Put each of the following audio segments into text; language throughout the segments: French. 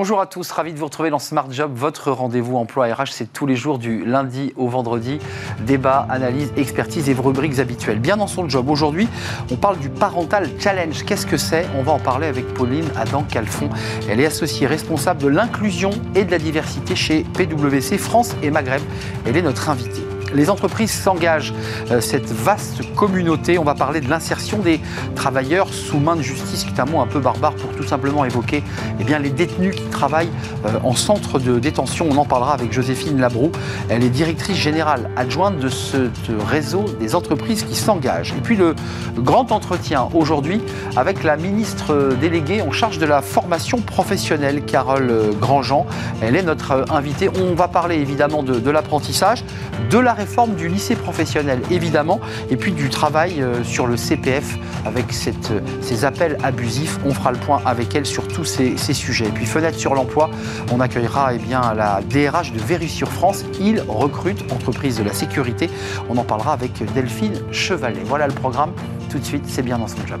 Bonjour à tous, ravi de vous retrouver dans Smart Job, votre rendez-vous emploi RH. C'est tous les jours du lundi au vendredi. Débat, analyse, expertise et vos rubriques habituelles. Bien dans son job, aujourd'hui, on parle du Parental Challenge. Qu'est-ce que c'est? On va en parler avec Pauline Adam-Calfon. Elle est associée responsable de l'inclusion et de la diversité chez PwC France et Maghreb. Elle est notre invitée. Les entreprises s'engagent, euh, cette vaste communauté. On va parler de l'insertion des travailleurs sous main de justice, qui est un mot un peu barbare pour tout simplement évoquer eh bien, les détenus qui travaillent euh, en centre de détention. On en parlera avec Joséphine Labroux. Elle est directrice générale adjointe de ce réseau des entreprises qui s'engagent. Et puis le grand entretien aujourd'hui avec la ministre déléguée en charge de la formation professionnelle, Carole Grandjean. Elle est notre invitée. On va parler évidemment de, de l'apprentissage, de la réforme du lycée professionnel, évidemment, et puis du travail euh, sur le CPF avec cette, ces appels abusifs. On fera le point avec elle sur tous ces, sujets. Et puis, fenêtre sur l'emploi, on accueillera eh bien, la DRH de Véru sur France. Il recrute entreprise de la sécurité. On en parlera avec Delphine Chevalet. Voilà le programme. Tout de suite, c'est bien dans son job.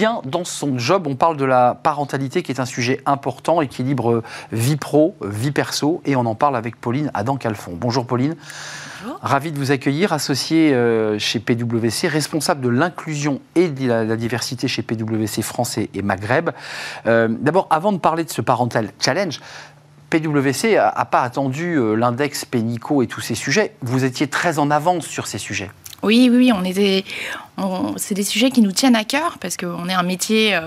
Bien dans son job. On parle de la parentalité qui est un sujet important, équilibre euh, vie pro, euh, vie perso, et on en parle avec Pauline Adam-Calfon. Bonjour Pauline. Bonjour. Ravi de vous accueillir, associée euh, chez PwC, responsable de l'inclusion et de la, diversité chez PwC France et, Maghreb. D'abord, avant de parler de ce Parental Challenge, PwC n'a pas attendu l'index Pénico et tous ces sujets. Vous étiez très en avance sur ces sujets. Oui, oui, on était. c'est des sujets qui nous tiennent à cœur parce qu'on est un métier.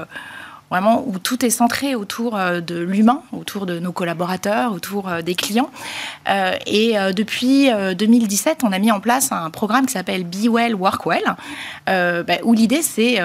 Euh, vraiment où tout est centré autour euh, de l'humain, autour de nos collaborateurs, autour euh, des clients. et depuis 2017, on a mis en place un programme qui s'appelle Be Well, Work Well, bah, où l'idée c'est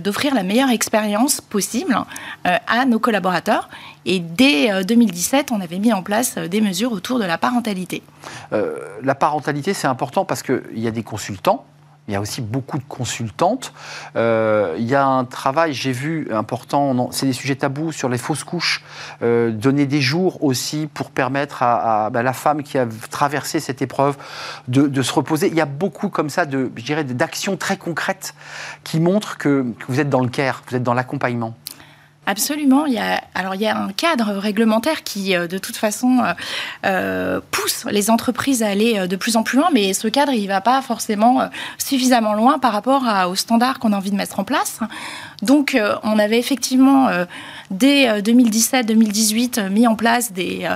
d'offrir la meilleure expérience possible à nos collaborateurs. Et dès 2017, on avait mis en place des mesures autour de la parentalité. la parentalité, c'est important parce qu'il y a des consultants il y a aussi beaucoup de consultantes. Euh, il y a un travail, j'ai vu, important, c'est des sujets tabous sur les fausses couches, euh, donner des jours aussi pour permettre à, bah, la femme qui a traversé cette épreuve de, se reposer. Il y a beaucoup comme ça, de, je dirais, d'actions très concrètes qui montrent que, que vous êtes dans le care, vous êtes dans l'accompagnement. Absolument. Il y a, alors il y a un cadre réglementaire qui, euh, de toute façon, euh, euh, pousse les entreprises à aller de plus en plus loin, mais ce cadre, il ne va pas forcément suffisamment loin par rapport aux standards qu'on a envie de mettre en place. Donc, on avait effectivement dès 2017-2018 euh, mis en place des, euh,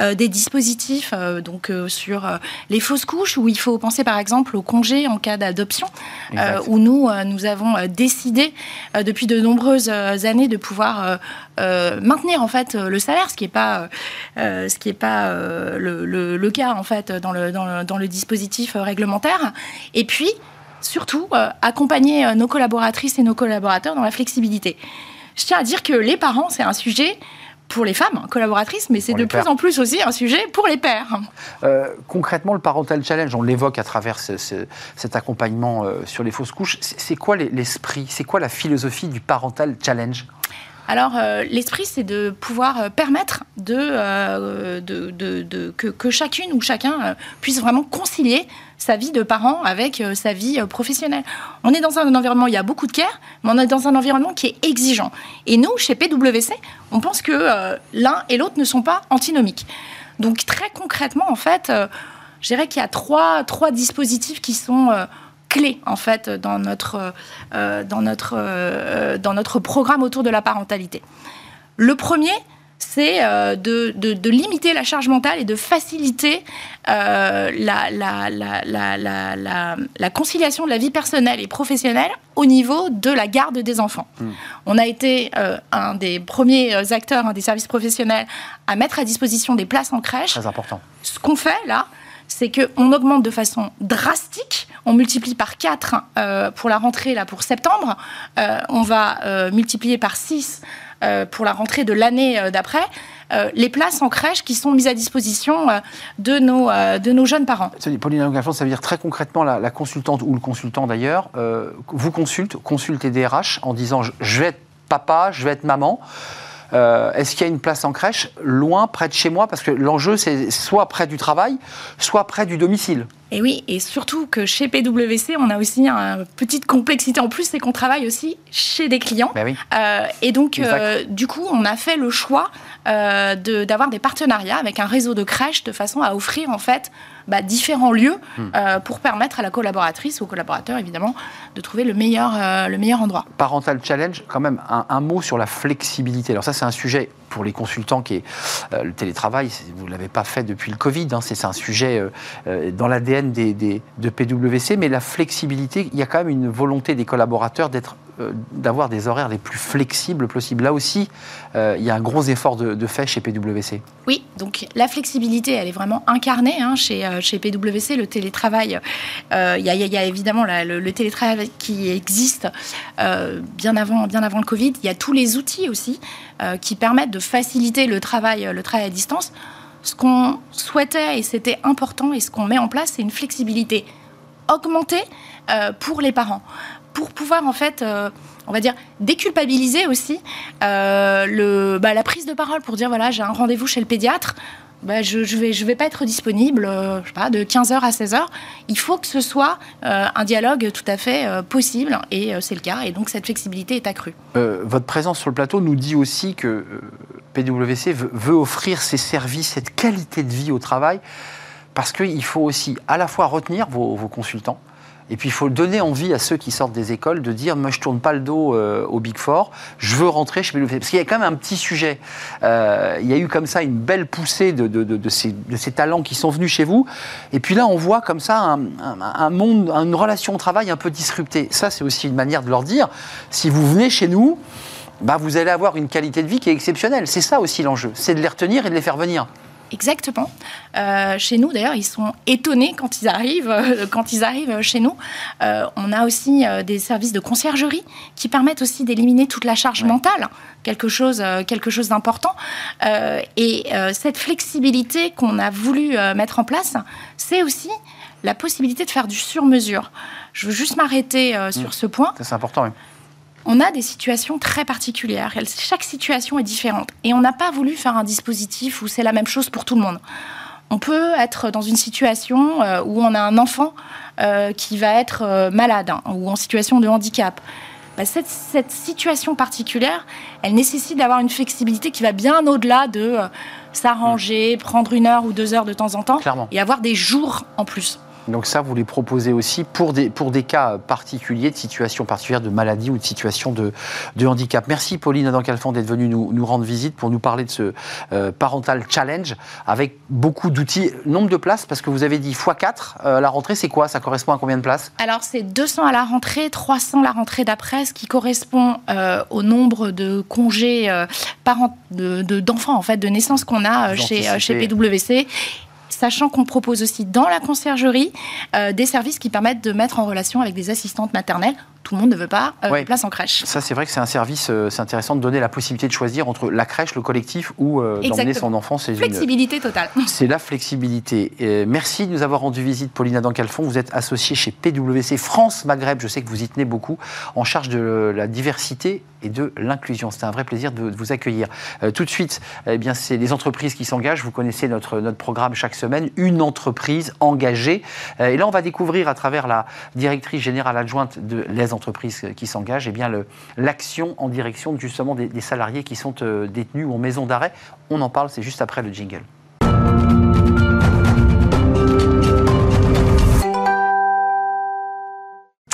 euh, des dispositifs donc, sur les fausses couches, où il faut penser par exemple au congé en cas d'adoption, où nous, nous avons décidé depuis de nombreuses années de pouvoir maintenir en fait le salaire, ce qui n'est pas, ce qui est pas le, le, cas en fait dans le, dans le, dans le dispositif réglementaire. Et puis, surtout, accompagner nos collaboratrices et nos collaborateurs dans la flexibilité. Je tiens à dire que les parents, c'est un sujet pour les femmes collaboratrices, mais c'est de plus en plus aussi un sujet pour les pères. Euh, concrètement, le Parental Challenge, on l'évoque à travers cet accompagnement euh, sur les fausses couches. C'est quoi l'esprit C'est quoi la philosophie du Parental Challenge? Alors, euh, l'esprit, c'est de pouvoir permettre de, que, chacune ou chacun puisse vraiment concilier sa vie de parent avec sa vie professionnelle. On est dans un environnement, il y a beaucoup de care, mais on est dans un environnement qui est exigeant. Et nous, chez PwC, on pense que l'un et l'autre ne sont pas antinomiques. Donc, très concrètement, en fait, je dirais qu'il y a trois, trois dispositifs qui sont clés en fait dans notre, euh, dans, notre, euh, dans notre programme autour de la parentalité. Le premier, c'est euh, de, de, limiter la charge mentale et de faciliter la, la, la, la, conciliation de la vie personnelle et professionnelle au niveau de la garde des enfants. Hmm. On a été un des premiers acteurs des services professionnels à mettre à disposition des places en crèche. Très important. Ce qu'on fait là, c'est qu'on augmente de façon drastique. On multiplie par 4 euh, pour la rentrée, là, pour septembre. Euh, on va euh, multiplier par 6 pour la rentrée de l'année d'après. les places en crèche qui sont mises à disposition de, nos, de nos jeunes parents. Pauline ça veut dire très concrètement la, consultante ou le consultant d'ailleurs vous consulte, consulte les DRH en disant je vais être papa, je vais être maman. Euh, est-ce qu'il y a une place en crèche loin, près de chez moi Parce que l'enjeu, c'est soit près du travail, soit près du domicile. Et oui, et surtout que chez PwC, on a aussi une petite complexité en plus, c'est qu'on travaille aussi chez des clients. Ben oui. Euh, et donc, euh, du coup, on a fait le choix euh, d'avoir des partenariats avec un réseau de crèches de façon à offrir en fait bah, différents lieux hmm. euh, pour permettre à la collaboratrice ou au collaborateur évidemment de trouver le meilleur, euh, le meilleur endroit. Parental Challenge, quand même un, mot sur la flexibilité. Alors ça c'est un sujet pour les consultants qui est le télétravail, vous ne l'avez pas fait depuis le Covid, hein, c'est un sujet dans l'ADN des, des, de PwC, mais la flexibilité, il y a quand même une volonté des collaborateurs d'être d'avoir des horaires les plus flexibles possibles. Là aussi, euh, il y a un gros effort de, fait chez PwC. Oui, donc la flexibilité, elle est vraiment incarnée hein, chez, euh, chez PwC. Le télétravail, il y, a évidemment le, télétravail qui existe bien, avant, bien avant le Covid. Il y a tous les outils aussi qui permettent de faciliter le travail, le travail à distance. Ce qu'on souhaitait, et c'était important, et ce qu'on met en place, c'est une flexibilité augmentée pour les parents pour pouvoir en fait, euh, on va dire, déculpabiliser aussi euh, bah, la prise de parole pour dire voilà, j'ai un rendez-vous chez le pédiatre. Bah, je ne vais, pas être disponible euh, de 15h à 16h. Il faut que ce soit un dialogue tout à fait possible, et c'est le cas, et donc cette flexibilité est accrue. votre présence sur le plateau nous dit aussi que PwC veut, offrir ces services, cette qualité de vie au travail, parce qu'il faut aussi à la fois retenir vos consultants, et puis il faut donner envie à ceux qui sortent des écoles de dire moi je tourne pas le dos euh, au Big Four, je veux rentrer chez PwC. Parce qu'il y a quand même un petit sujet. Euh, il y a eu comme ça une belle poussée de, de, ces, de, ces, talents qui sont venus chez vous. Et puis là on voit comme ça un, un, monde, une relation au travail un peu disruptée. Ça c'est aussi une manière de leur dire si vous venez chez nous, bah, vous allez avoir une qualité de vie qui est exceptionnelle. C'est ça aussi l'enjeu, c'est de les retenir et de les faire venir. Exactement. Euh, chez nous, d'ailleurs, ils sont étonnés quand ils arrivent, euh, quand ils arrivent chez nous. Euh, on a aussi des services de conciergerie qui permettent aussi d'éliminer toute la charge mentale, quelque chose, quelque chose d'important. et cette flexibilité qu'on a voulu mettre en place, c'est aussi la possibilité de faire du sur-mesure. Je veux juste m'arrêter sur mmh. ce point. C'est important, oui on a des situations très particulières. Chaque situation est différente. Et on n'a pas voulu faire un dispositif où c'est la même chose pour tout le monde. On peut être dans une situation euh, où on a un enfant euh, qui va être euh, malade hein, ou en situation de handicap. Bah, cette, situation particulière, elle nécessite d'avoir une flexibilité qui va bien au-delà de s'arranger, prendre une heure ou deux heures de temps en temps et avoir des jours en plus. Donc ça, vous les proposez aussi pour des, pour des cas particuliers, de situations particulières de maladie ou de situations de, de handicap. Merci Pauline Adam Calfon d'être venue nous, nous, rendre visite pour nous parler de ce euh, Parental Challenge avec beaucoup d'outils. Nombre de places, parce que vous avez dit x4, euh, la rentrée c'est quoi? Ça correspond à combien de places? Alors c'est 200 à la rentrée, 300 la rentrée d'après, ce qui correspond euh, au nombre de congés d'enfants de, en fait, de naissance qu'on a chez, chez PwC sachant qu'on propose aussi dans la conciergerie euh, des services qui permettent de mettre en relation avec des assistantes maternelles. Tout le monde ne veut pas euh, place en crèche. Ça, c'est vrai que c'est un service, euh, c'est intéressant de donner la possibilité de choisir entre la crèche, le collectif ou d'emmener son enfant. C'est flexibilité totale. C'est la flexibilité. merci de nous avoir rendu visite, Pauline Adam Calfon. Vous êtes associée chez PwC France Maghreb. Je sais que vous y tenez beaucoup, en charge de la diversité et de l'inclusion. C'était un vrai plaisir de, vous accueillir. tout de suite, eh bien, c'est les entreprises qui s'engagent. Vous connaissez notre, notre programme chaque semaine une entreprise engagée. Euh, et là, on va découvrir à travers la directrice générale adjointe de les entreprises qui s'engagent, eh l'action en direction justement des, des salariés qui sont euh, détenus ou en maison d'arrêt. On en parle, c'est juste après le jingle.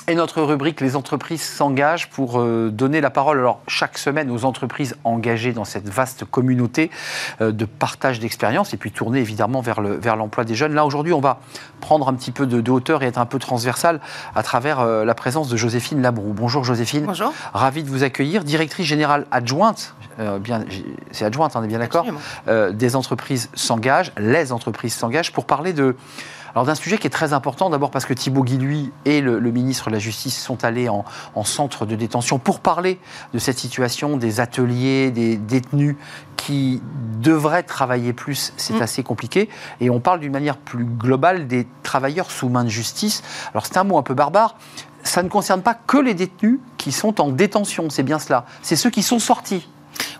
Et notre rubrique Les entreprises s'engagent pour euh, donner la parole alors chaque semaine aux entreprises engagées dans cette vaste communauté euh, de partage d'expérience et puis tourner évidemment vers le vers l'emploi des jeunes. Là aujourd'hui, on va prendre un petit peu de, hauteur et être un peu transversal à travers euh, la présence de Joséphine Labroux. Bonjour Joséphine. Bonjour. Ravi de vous accueillir, directrice générale adjointe. bien, c'est adjointe, on est bien d'accord. des entreprises s'engagent, les entreprises s'engagent pour parler de alors d'un sujet qui est très important, d'abord parce que Thibault Guilluy et le, ministre de la Justice sont allés en, centre de détention pour parler de cette situation des ateliers, des détenus qui devraient travailler plus, c'est mm. assez compliqué. Et on parle d'une manière plus globale des travailleurs sous main de justice. Alors c'est un mot un peu barbare. Ça ne concerne pas que les détenus qui sont en détention, c'est bien cela. C'est ceux qui sont sortis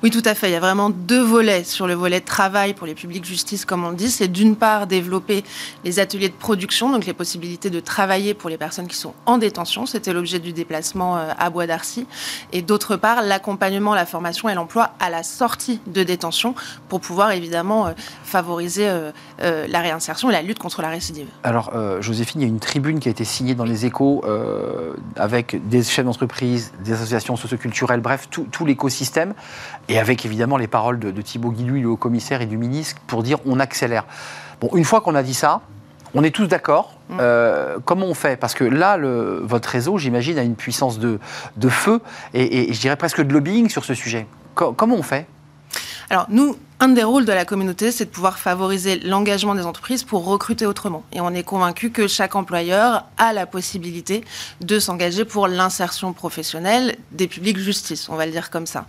Oui, tout à fait. Il y a vraiment deux volets sur le volet travail pour les publics justice, comme on dit. C'est d'une part développer les ateliers de production, donc les possibilités de travailler pour les personnes qui sont en détention. C'était l'objet du déplacement euh, à Bois d'Arcy. Et d'autre part, l'accompagnement, la formation et l'emploi à la sortie de détention pour pouvoir évidemment euh, favoriser euh, la réinsertion et la lutte contre la récidive. Alors, Joséphine, il y a une tribune qui a été signée dans les échos avec des chefs d'entreprise, des associations socioculturelles, bref, tout, tout l'écosystème et avec évidemment les paroles de, Thibaut Guillouis, le haut-commissaire et du ministre, pour dire on accélère. Bon, une fois qu'on a dit ça, on est tous d'accord. Mm. Euh, comment on fait? Parce que là, le, votre réseau, j'imagine, a une puissance de, de feu et, je dirais presque de lobbying sur ce sujet. comment on fait? Alors, nous, un des rôles de la communauté, c'est de pouvoir favoriser l'engagement des entreprises pour recruter autrement. Et on est convaincu que chaque employeur a la possibilité de s'engager pour l'insertion professionnelle des publics justice, on va le dire comme ça.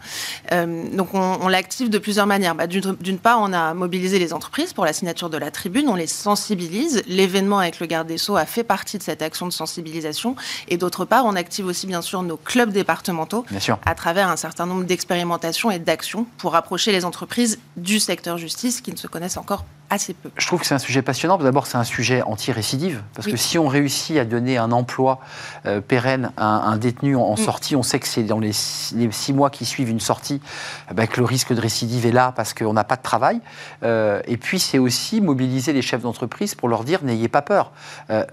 Euh, donc on, l'active de plusieurs manières. Bah, d'une part, on a mobilisé les entreprises pour la signature de la tribune, on les sensibilise. L'événement avec le garde des Sceaux a fait partie de cette action de sensibilisation. Et d'autre part, on active aussi bien sûr nos clubs départementaux à travers un certain nombre d'expérimentations et d'actions pour rapprocher les entreprises du secteur justice qui ne se connaissent encore assez peu. Je trouve que c'est un sujet passionnant. D'abord, c'est un sujet anti-récidive, parce que si on réussit à donner un emploi euh, pérenne à un, détenu en, mm. sortie, on sait que c'est dans les six, mois qui suivent une sortie eh ben, que le risque de récidive est là, parce qu'on n'a pas de travail. Euh, et puis, c'est aussi mobiliser les chefs d'entreprise pour leur dire n'ayez pas peur. Euh,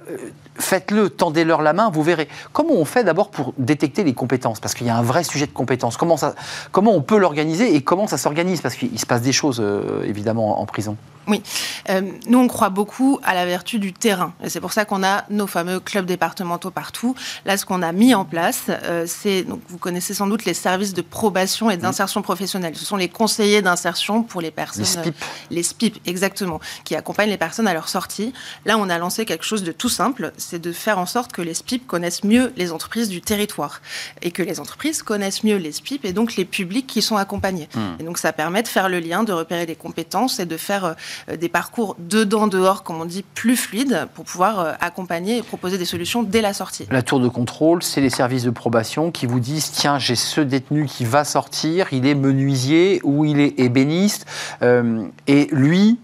faites-le, tendez-leur la main, vous verrez. Comment on fait d'abord pour détecter les compétences? Parce qu'il y a un vrai sujet de compétences. Comment, ça, comment on peut l'organiser et comment ça s'organise? Parce qu'il se passe des choses, évidemment, en prison. Oui, euh, nous on croit beaucoup à la vertu du terrain. Et c'est pour ça qu'on a nos fameux clubs départementaux partout. Là, ce qu'on a mis en place, euh, c'est, donc vous connaissez sans doute les services de probation et d'insertion professionnelle. Ce sont les conseillers d'insertion pour les personnes. Les SPIP. les SPIP, exactement, qui accompagnent les personnes à leur sortie. Là, on a lancé quelque chose de tout simple, c'est de faire en sorte que les SPIP connaissent mieux les entreprises du territoire et que les entreprises connaissent mieux les SPIP et donc les publics qui sont accompagnés. Hmm. Et donc ça permet de faire le lien, de repérer des compétences et de faire euh, euh, des parcours dedans-dehors, comme on dit, plus fluides pour pouvoir euh, accompagner et proposer des solutions dès la sortie. La tour de contrôle, c'est les services de probation qui vous disent tiens, j'ai ce détenu qui va sortir, il est menuisier ou il est ébéniste, euh, et lui,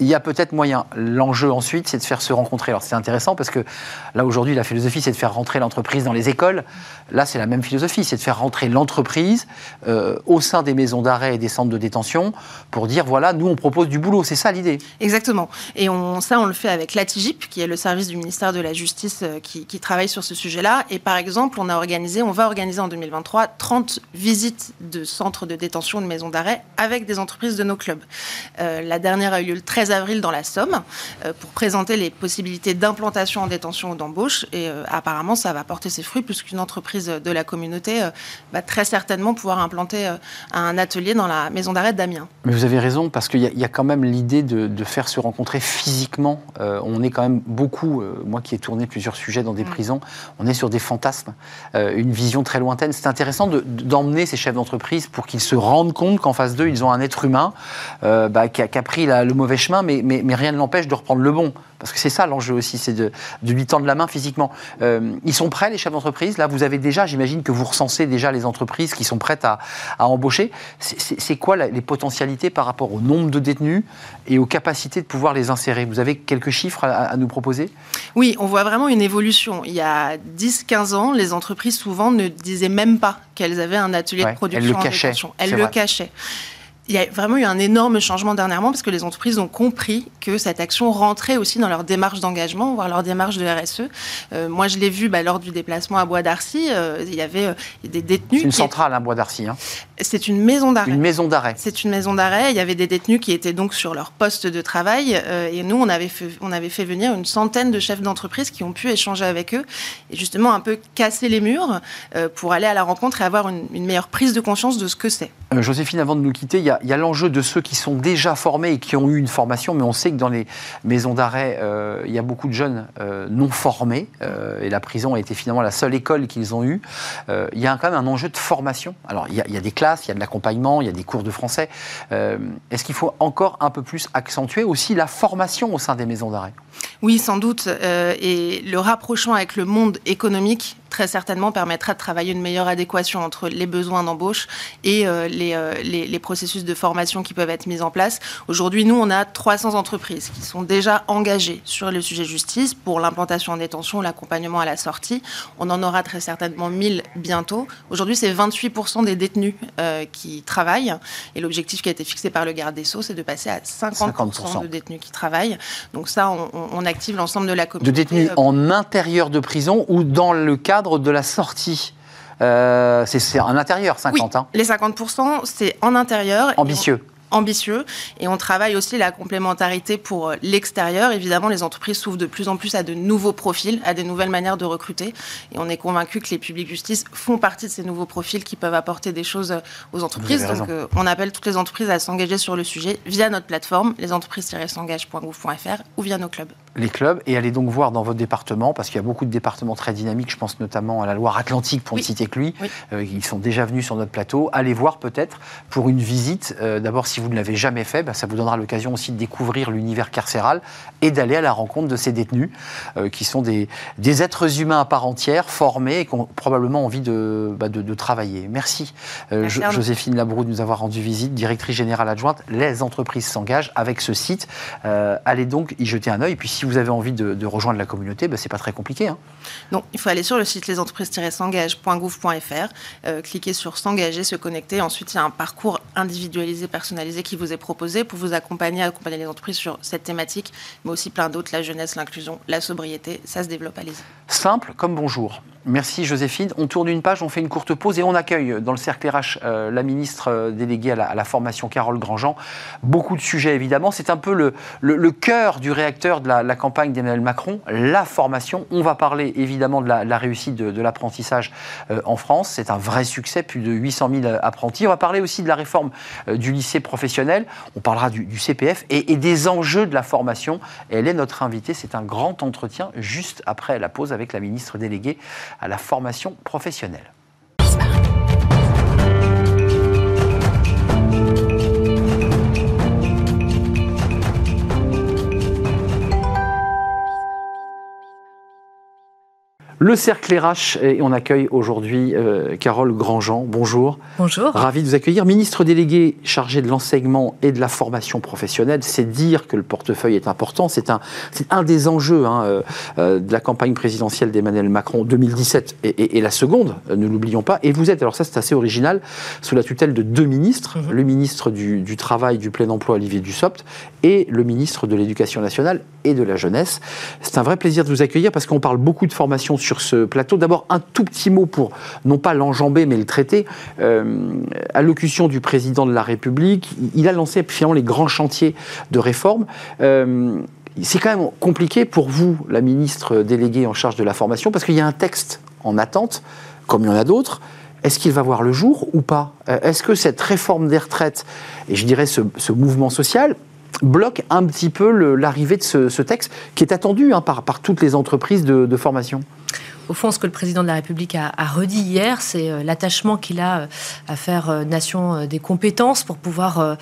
il y a peut-être moyen. L'enjeu ensuite, c'est de faire se rencontrer. Alors c'est intéressant parce que là aujourd'hui, la philosophie, c'est de faire rentrer l'entreprise dans les écoles. Là, c'est la même philosophie, c'est de faire rentrer l'entreprise euh, au sein des maisons d'arrêt et des centres de détention pour dire voilà, nous on propose du boulot. C'est ça l'idée. Exactement. Et on, ça, on le fait avec l'ATIGIP, qui est le service du ministère de la Justice euh, qui, travaille sur ce sujet-là. Et par exemple, on a organisé, on va organiser en 2023 30 visites de centres de détention de maisons d'arrêt avec des entreprises de nos clubs. Euh, la dernière a eu lieu le 13 avril dans la Somme euh, pour présenter les possibilités d'implantation en détention ou d'embauche. Et euh, apparemment, ça va porter ses fruits puisqu'une entreprise de la communauté euh, va très certainement pouvoir implanter un atelier dans la maison d'arrêt d'Amiens. Mais vous avez raison, parce qu'il y, a quand même l'idée de, faire se rencontrer physiquement. on est quand même beaucoup, moi qui ai tourné plusieurs sujets dans des mm. prisons, on est sur des fantasmes, une vision très lointaine. C'est intéressant d'emmener ces chefs d'entreprise pour qu'ils se rendent compte qu'en face d'eux, ils ont un être humain bah, qui, a, pris le mauvais chemin mais, mais, rien ne l'empêche de reprendre le bon. Parce que c'est ça l'enjeu aussi, c'est de, de, lui tendre la main physiquement. Euh, ils sont prêts, les chefs d'entreprise? Là, vous avez déjà, j'imagine que vous recensez déjà les entreprises qui sont prêtes à, à embaucher. C'est quoi les potentialités par rapport au nombre de détenus et aux capacités de pouvoir les insérer? Vous avez quelques chiffres à, nous proposer? Oui, on voit vraiment une évolution. Il y a 10-15 ans, les entreprises souvent ne disaient même pas qu'elles avaient un atelier de production. Elles le cachaient. Elles le cachaient il y a vraiment eu un énorme changement dernièrement parce que les entreprises ont compris que cette action rentrait aussi dans leur démarche d'engagement, voire leur démarche de RSE. Euh, moi, je l'ai vu bah, lors du déplacement à Bois d'Arcy. Euh, il y avait euh, des détenus. C'est une centrale à hein, Bois d'Arcy. Hein. C'est une maison d'arrêt. Une maison d'arrêt. C'est une maison d'arrêt. Il y avait des détenus qui étaient donc sur leur poste de travail. et nous, on avait, fait, on avait fait venir une centaine de chefs d'entreprise qui ont pu échanger avec eux et justement un peu casser les murs pour aller à la rencontre et avoir une, une meilleure prise de conscience de ce que c'est. Joséphine, avant de nous quitter, il y a a l'enjeu de ceux qui sont déjà formés et qui ont eu une formation, mais on sait que dans les maisons d'arrêt, euh, il y a beaucoup de jeunes euh, non formés, euh, et la prison a été finalement la seule école qu'ils ont eue. il y a quand même un enjeu de formation. Alors, il y, a, il y a des classes, il y a de l'accompagnement, il y a des cours de français. Est-ce qu'il faut encore un peu plus accentuer aussi la formation au sein des maisons d'arrêt? Oui, sans doute. et le rapprochement avec le monde économique très certainement permettra de travailler une meilleure adéquation entre les besoins d'embauche et euh, euh, les, les, processus de formation qui peuvent être mis en place. Aujourd'hui, nous, on a 300 entreprises qui sont déjà engagées sur le sujet justice pour l'implantation en détention, l'accompagnement à la sortie. On en aura très certainement 1000 bientôt. Aujourd'hui, c'est 28% des détenus euh, qui travaillent. Et l'objectif qui a été fixé par le garde des Sceaux, c'est de passer à 50%, de détenus qui travaillent. Donc ça, on, on active l'ensemble de la communauté. De détenus en intérieur de prison ou dans le cadre de la sortie euh, c'est en intérieur, 50% hein. Les 50%, c'est en intérieur. Ambitieux ambitieux et on travaille aussi la complémentarité pour euh, l'extérieur. Évidemment, les entreprises s'ouvrent de plus en plus à de nouveaux profils, à des nouvelles manières de recruter et on est convaincu que les publics justice font partie de ces nouveaux profils qui peuvent apporter des choses euh, aux entreprises. Donc euh, on appelle toutes les entreprises à s'engager sur le sujet via notre plateforme lesentreprises-s'engagent.gouv.fr ou via nos clubs. Les clubs et allez donc voir dans votre département parce qu'il y a beaucoup de départements très dynamiques, je pense notamment à la Loire-Atlantique pour ne citer que lui, ils sont déjà venus sur notre plateau. Allez voir peut-être pour une visite d'abord si vous ne l'avez jamais fait, bah, ça vous donnera l'occasion aussi de découvrir l'univers carcéral et d'aller à la rencontre de ces détenus, euh, qui sont des, des, êtres humains à part entière, formés et qui ont probablement envie de, bah, de, travailler. Merci, euh, Joséphine Labroue de nous avoir rendu visite, directrice générale adjointe. Les entreprises s'engagent avec ce site. Euh, allez donc y jeter un œil. Et puis si vous avez envie de, rejoindre la communauté, bah, c'est pas très compliqué. Hein. Non, il faut aller sur le site lesentreprises-s'engagent.gouv.fr, cliquer sur s'engager, se connecter. Ensuite, il y a un parcours individualisé, personnalisé qui vous est proposé pour vous accompagner, accompagner les entreprises sur cette thématique, mais aussi plein d'autres, la jeunesse, l'inclusion, la sobriété, ça se développe, allez-y. Simple comme bonjour. Merci Joséphine. On tourne une page, on fait une courte pause et on accueille dans le cercle RH euh, la ministre euh, déléguée à la, formation Carole Grandjean. Beaucoup de sujets évidemment. C'est un peu le, le, cœur du réacteur de la, campagne d'Emmanuel Macron, la formation. On va parler évidemment de la, réussite de, l'apprentissage euh, en France. C'est un vrai succès, plus de 800 000 apprentis. On va parler aussi de la réforme du lycée professionnel. On parlera du, CPF et, des enjeux de la formation. elle est notre invitée. C'est un grand entretien juste après la pause avec la ministre déléguée à la formation professionnelle. Le cercle RH, et on accueille aujourd'hui euh, Carole Grandjean. Bonjour. Bonjour. Ravi de vous accueillir. Ministre délégué chargé de l'enseignement et de la formation professionnelle, c'est dire que le portefeuille est important. C'est un, un des enjeux hein, euh, euh, de la campagne présidentielle d'Emmanuel Macron 2017 et, la seconde, ne l'oublions pas. Et vous êtes, alors ça c'est assez original, sous la tutelle de deux ministres, mhm. le ministre du, du, Travail, du Plein Emploi, Olivier Dussopt, et le ministre de l'Éducation nationale et de la Jeunesse. C'est un vrai plaisir de vous accueillir parce qu'on parle beaucoup de formation sur ce plateau. D'abord, un tout petit mot pour, non pas l'enjamber, mais le traiter. Euh, allocution du président de la République, il a lancé finalement les grands chantiers de réforme. Euh, c'est quand même compliqué pour vous, la ministre déléguée en charge de la formation, parce qu'il y a un texte en attente, comme il y en a d'autres. Est-ce qu'il va voir le jour ou pas? Euh, Est-ce que cette réforme des retraites, et je dirais ce, mouvement social, bloque un petit peu l'arrivée de ce, texte qui est attendu hein, par, toutes les entreprises de, de formation. Au fond, ce que le président de la République a, redit hier, c'est euh, l'attachement qu'il a euh, à faire euh, nation des compétences pour pouvoir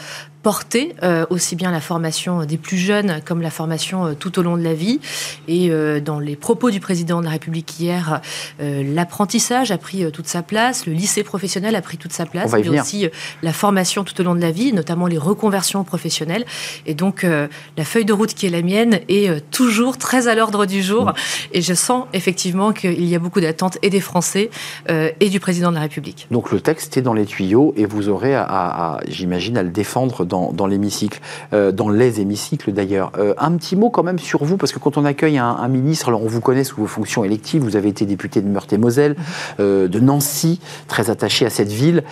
porter euh, aussi bien la formation des plus jeunes comme la formation euh, tout au long de la vie. Et euh, dans les propos du président de la République hier, l'apprentissage a pris toute sa place, le lycée professionnel a pris toute sa place, mais aussi la formation tout au long de la vie, notamment les reconversions professionnelles. Et donc la feuille de route qui est la mienne est toujours très à l'ordre du jour. Et je sens effectivement qu'il y a beaucoup d'attentes et des Français et du président de la République. Donc le texte est dans les tuyaux et vous aurez, à, j'imagine, à le défendre dans, l'hémicycle, euh, dans les hémicycles d'ailleurs. Euh, un petit mot quand même sur vous, parce que quand on accueille un, ministre, alors on vous connaît sous vos fonctions électives, vous avez été député de Meurthe-et-Moselle, euh, de Nancy, très attaché à cette ville,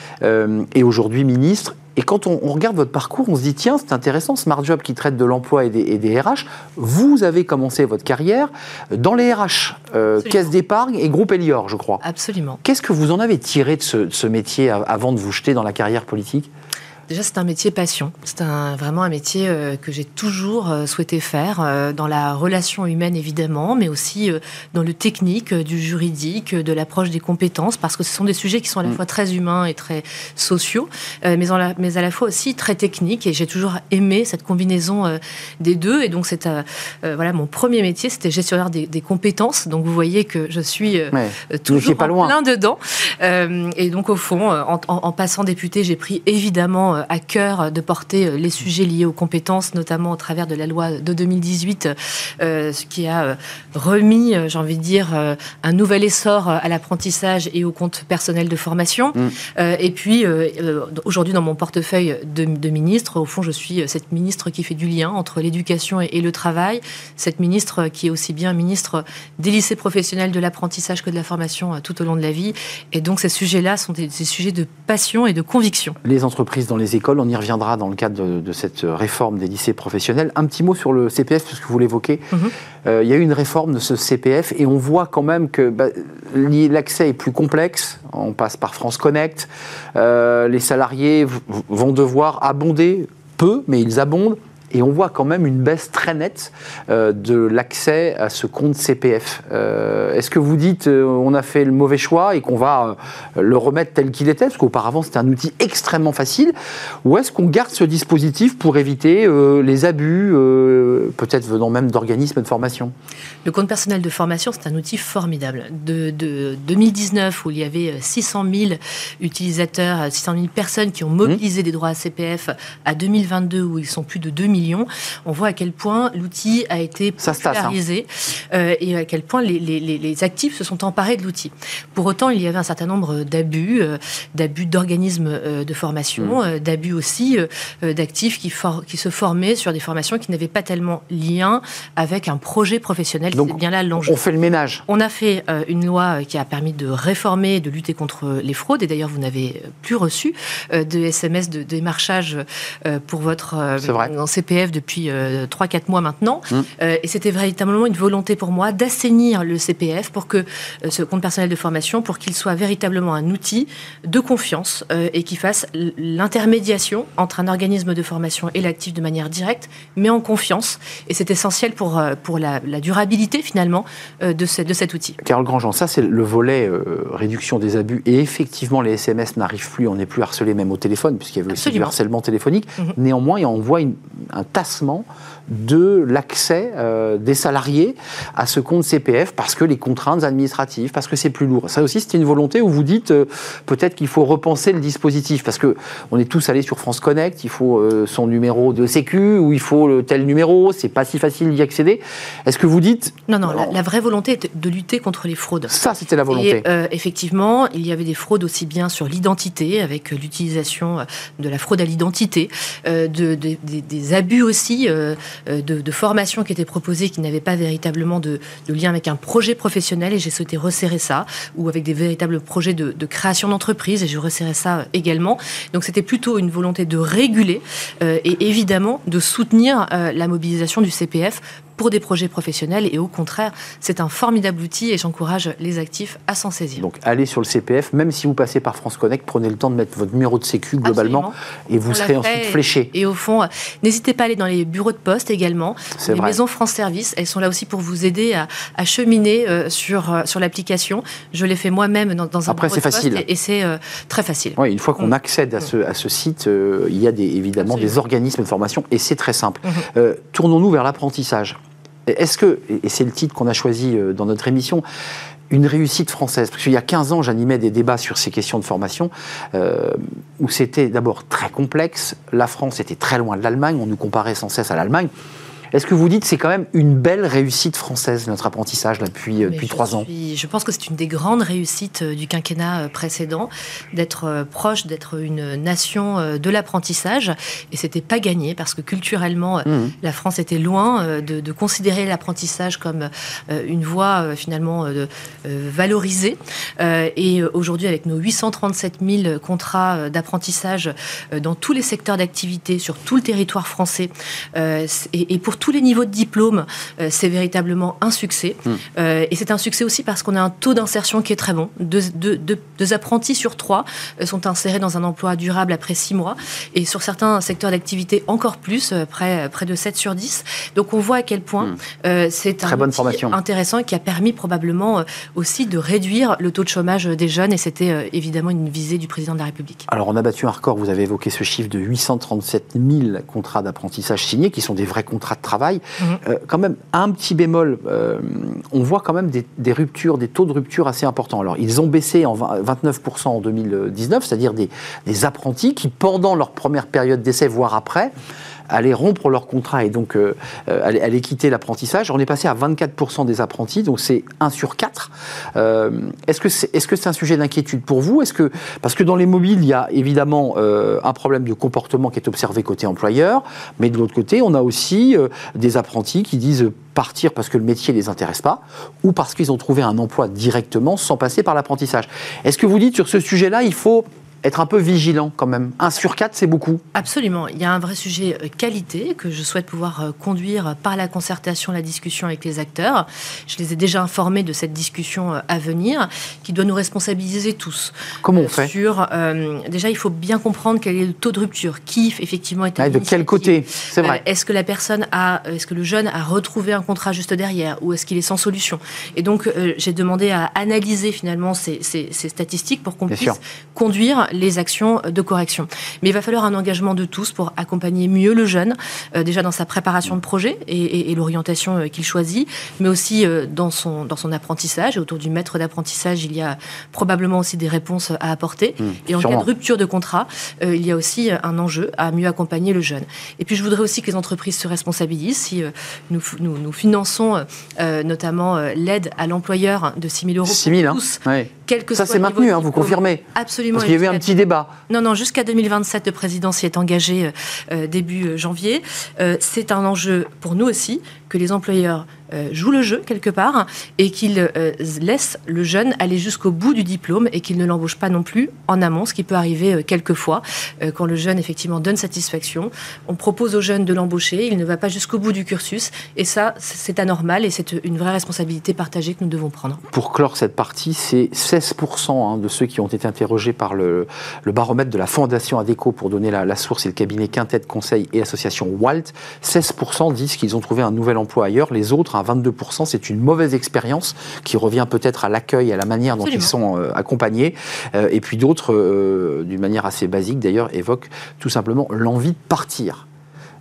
et aujourd'hui ministre. Et quand on, regarde votre parcours, on se dit tiens, c'est intéressant, Smart Job qui traite de l'emploi et des, RH. Vous avez commencé votre carrière dans les RH, Caisse d'épargne et Groupe Elior, je crois. Absolument. Qu'est-ce que vous en avez tiré de ce, de ce métier avant de vous jeter dans la carrière politique? Déjà, c'est un métier passion. C'est un, vraiment un métier euh, que j'ai toujours euh, souhaité faire, euh, dans la relation humaine évidemment, mais aussi dans le technique, du juridique, de l'approche des compétences, parce que ce sont des sujets qui sont à la mm. fois très humains et très sociaux, mais, en mais, à la fois aussi très techniques. Et j'ai toujours aimé cette combinaison des deux. Et donc, c'est voilà, mon premier métier, c'était gestionnaire des, compétences. Donc, vous voyez que je suis toujours pas loin. plein dedans. et donc, au fond, en, en passant député, j'ai pris évidemment à cœur de porter euh, les sujets liés aux compétences, notamment au travers de la loi de 2018, euh, ce qui a euh, remis, j'ai envie de dire, un nouvel essor à l'apprentissage et au compte personnel de formation. Mm. et puis, aujourd'hui, dans mon portefeuille de, ministre, au fond, je suis cette ministre qui fait du lien entre l'éducation et, le travail, cette ministre qui est aussi bien ministre des lycées professionnels, de l'apprentissage que de la formation tout au long de la vie. Et donc, ces sujets-là sont des, des sujets de passion et de conviction. Les entreprises dans les écoles. On y reviendra dans le cadre de, cette réforme des lycées professionnels. Un petit mot sur le CPF, puisque vous l'évoquez. Mhm. Euh, il y a eu une réforme de ce CPF et on voit quand même que bah, l'accès est plus complexe. On passe par France Connect. Euh, les salariés vont devoir abonder peu, mais ils abondent et on voit quand même une baisse très nette euh, de l'accès à ce compte CPF. Euh, est-ce que vous dites euh, on a fait le mauvais choix et qu'on va le remettre tel qu'il était, parce qu'auparavant c'était un outil extrêmement facile, ou est-ce qu'on garde ce dispositif pour éviter les abus, peut-être venant même d'organismes de formation? Le compte personnel de formation, c'est un outil formidable. De, de, 2019, où il y avait 600 000 utilisateurs, 600 000 personnes qui ont mobilisé mmh. des droits à CPF, à 2022, où ils sont plus de 2 millions, on voit à quel point l'outil a été hein. popularisé euh, et à quel point les, actifs se sont emparés de l'outil. Pour autant, il y avait un certain nombre d'abus, euh, d'abus d'organismes euh, de formation, mm. d'abus aussi d'actifs qui, qui se formaient sur des formations qui n'avaient pas tellement lien avec un projet professionnel. C'est bien là l'enjeu. On fait le ménage. On a fait une loi qui a permis de réformer, de lutter contre les fraudes. Et d'ailleurs, vous n'avez plus reçu de SMS de démarchage pour votre Depuis 3-4 euh, mois maintenant. Mmh. Euh, et c'était véritablement une volonté pour moi d'assainir le CPF pour que euh, ce compte personnel de formation, pour qu'il soit véritablement un outil de confiance et qui fasse l'intermédiation entre un organisme de formation et l'actif de manière directe, mais en confiance. Et c'est essentiel pour, pour la, durabilité finalement de, de cet outil. Carole Grandjean, ça c'est le volet réduction des abus. Et effectivement, les SMS n'arrivent plus, on n'est plus harcelé même au téléphone, puisqu'il y avait aussi du harcèlement téléphonique. Mmh. Néanmoins, on voit une, un tassement de l'accès euh, des salariés à ce compte CPF parce que les contraintes administratives, parce que c'est plus lourd. Ça aussi, c'était une volonté où vous dites euh, peut-être qu'il faut repenser le dispositif parce que on est tous allés sur France Connect, il faut euh, son numéro de sécu ou il faut le tel numéro, c'est pas si facile d'y accéder. Est-ce que vous dites Non, non, la, vraie volonté est de lutter contre les fraudes. Ça, c'était la volonté. Et, effectivement, il y avait des fraudes aussi bien sur l'identité avec l'utilisation de la fraude à l'identité, de, des abus aussi euh, de, formation qui étaient proposées qui n'avaient pas véritablement de, lien avec un projet professionnel et j'ai souhaité resserrer ça, ou avec des véritables projets de, création d'entreprise et je resserrais ça également. Donc c'était plutôt une volonté de réguler euh, et évidemment de soutenir euh, la mobilisation du CPF pour des projets professionnels et au contraire, c'est un formidable outil et j'encourage les actifs à s'en saisir. Donc allez sur le CPF, même si vous passez par France Connect, prenez le temps de mettre votre numéro de sécu globalement et vous serez ensuite fléché. Et au fond, n'hésitez pas à aller dans les bureaux de poste également. Les maisons France Service, elles sont là aussi pour vous aider à, cheminer euh, sur, euh, sur l'application. Je l'ai fait moi-même dans, dans, un Après, bureau de facile. poste et, c'est euh, très facile. Oui, une fois qu'on mm. accède à ce, à ce site, il y a des, évidemment des organismes de formation et c'est très simple. Mm-hmm. Tournons-nous vers l'apprentissage. Est-ce que, et c'est le titre qu'on a choisi euh, dans notre émission, une réussite française? Parce qu'il y a 15 ans, j'animais des débats sur ces questions de formation, euh, où c'était d'abord très complexe. La France était très loin de l'Allemagne, on nous comparait sans cesse à l'Allemagne. Est-ce que vous dites c'est quand même une belle réussite française, notre apprentissage depuis, euh, depuis trois ans Je pense que c'est une des grandes réussites euh, du quinquennat euh, précédent, d'être proche, d'être une nation de l'apprentissage. Et c'était pas gagné parce que culturellement, mmh. la France était loin de, considérer l'apprentissage comme une voie finalement valorisée. Et aujourd'hui, avec nos 837 000 contrats d'apprentissage dans tous les secteurs d'activité sur tout le territoire français, et pour tous les niveaux de diplôme, c'est véritablement un succès. Hmm. et c'est un succès aussi parce qu'on a un taux d'insertion qui est très bon. Deux, deux, apprentis sur trois sont insérés dans un emploi durable après six mois. Et sur certains secteurs d'activité, encore plus, près, près de 7 sur 10. Donc on voit à quel point hmm. c'est un bonne formation. intéressant qui a permis probablement aussi de réduire le taux de chômage des jeunes. Et c'était évidemment une visée du président de la République. Alors on a battu un record, vous avez évoqué ce chiffre de 837 000 contrats d'apprentissage signés, qui sont des vrais contrats de travail. Mhm. Euh, quand même, un petit bémol, euh, on voit quand même des, ruptures, des taux de rupture assez importants. Alors ils ont baissé en 29% en 2019, c'est-à-dire des, des apprentis qui, pendant leur première période d'essai, voire après, allaient rompre leur contrat et donc euh, euh allaient, quitter l'apprentissage. On est passé à 24% des apprentis, donc c'est 1 sur 4. Euh, est-ce que c'est est -ce c'est un sujet d'inquiétude pour vous? Est-ce que, Parce que dans les mobiles, il y a évidemment euh, un problème de comportement qui est observé côté employeur, mais de l'autre côté, on a aussi des apprentis qui disent partir parce que le métier ne les intéresse pas ou parce qu'ils ont trouvé un emploi directement sans passer par l'apprentissage. Est-ce que vous dites sur ce sujet-là, il faut être un peu vigilant quand même. Un sur quatre, c'est beaucoup. Absolument. Il y a un vrai sujet euh, qualité que je souhaite pouvoir euh, conduire par la concertation, la discussion avec les acteurs. Je les ai déjà informés de cette discussion euh, à venir, qui doit nous responsabiliser tous. Comment on fait Sur déjà, il faut bien comprendre quel est le taux de rupture, qui effectivement est. Ah, de quel côté? C'est vrai. est-ce que la personne a, est-ce que le jeune a retrouvé un contrat juste derrière, ou est-ce qu'il est sans solution? Et donc, j'ai demandé à analyser finalement ces, ces statistiques pour qu'on puisse conduire les actions de correction. Mais il va falloir un engagement de tous pour accompagner mieux le jeune, euh, déjà dans sa préparation de projet et, l'orientation euh, qu'il choisit, mais aussi euh, dans, son, dans son apprentissage. Et autour du maître d'apprentissage, il y a probablement aussi des réponses à apporter. Mmh, et en cas de rupture de contrat, il y a aussi un enjeu à mieux accompagner le jeune. Et puis je voudrais aussi que les entreprises se responsabilisent. Si nous, nous, finançons notamment l'aide à l'employeur de 6 000 euros 6 000, pour tous, hein. Ça, c'est maintenu, hein, vous confirmez Absolument. Parce qu'il y avait un Non, non, jusqu'à 2027, le président s'y est engagé euh, euh, début euh, janvier. c'est un enjeu pour nous aussi que les employeurs euh, joue le jeu quelque part et qu'il euh, laisse le jeune aller jusqu'au bout du diplôme et qu'il ne l'embauche pas non plus en amont, ce qui peut arriver euh, quelquefois quand le jeune effectivement donne satisfaction. On propose au jeune de l'embaucher, il ne va pas jusqu'au bout du cursus et ça c'est anormal et c'est une vraie responsabilité partagée que nous devons prendre. Pour clore cette partie, c'est 16% hein, de ceux qui ont été interrogés par le, baromètre de la Fondation ADECO pour donner la, source et le cabinet Quintet Conseil et Association WALT, 16% disent qu'ils ont trouvé un nouvel emploi ailleurs, les autres 22%, c'est une mauvaise expérience qui revient peut-être à l'accueil, à la manière dont ils sont euh, accompagnés. Euh, et puis d'autres, euh, d'une manière assez basique d'ailleurs, évoquent tout simplement l'envie de partir.